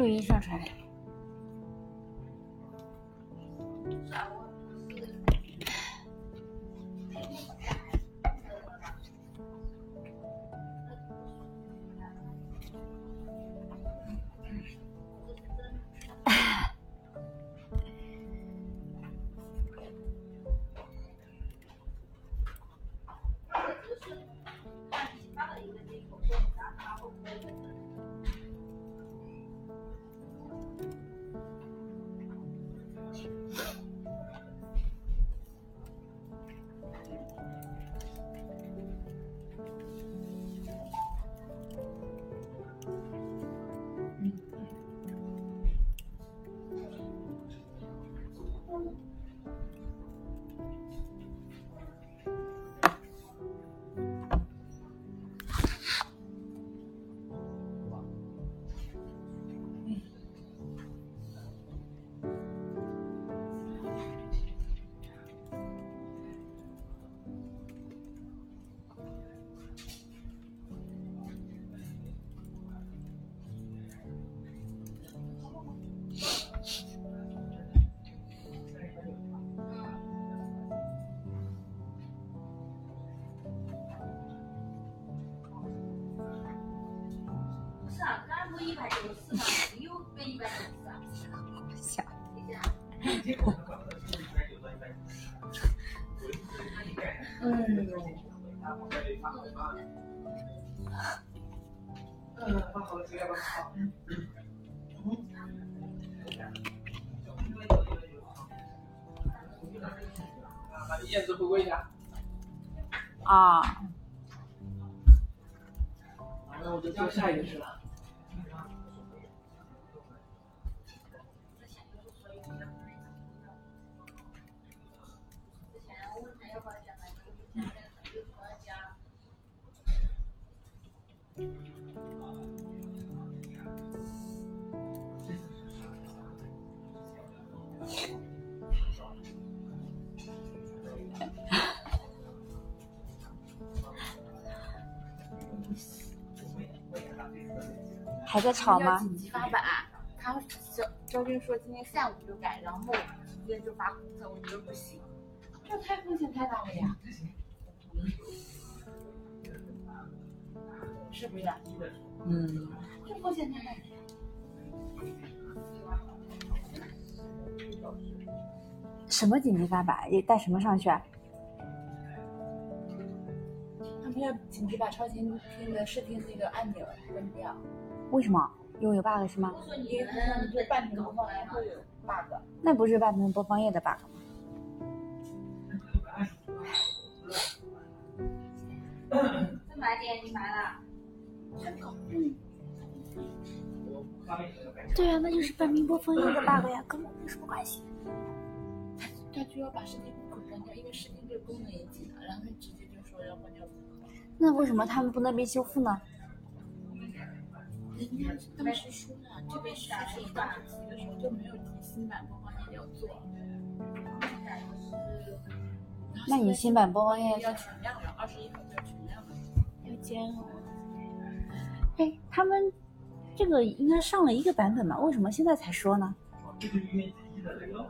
录音上传。啊，刚才不一百九十嘛，又变一百九十啊。想把燕子回归一下，啊，那我就做下一个去了。还在吵吗？紧急发版，他肖肖军说今天下午就改，然后直接就发公测，我觉得不行，这太风险太大了呀，是不是？嗯，这风险太大了。什么紧急发版？也带什么上去啊？他们要紧急把超前听的视听那个按钮关掉，为什么？因为有 bug 是吗？因为他说你这半屏播放完会有 bug。那不是半屏播放页的 bug 吗？这买点你买了？对啊，那就是半屏播放页的 bug 呀，跟我没什么关系。他就要把视听口关掉，因为神经这个功能也紧了，然后他直接就说要关掉。那为什么他们不那边修复呢？人家他们是说了，这边是是一个时期的时候就没有提新版播放页要做。那你新版播放页要全亮了，二十一号就要全亮了。要煎熬。哎，他们这个应该上了一个版本吧？为什么现在才说呢？这就是 USB 的这个。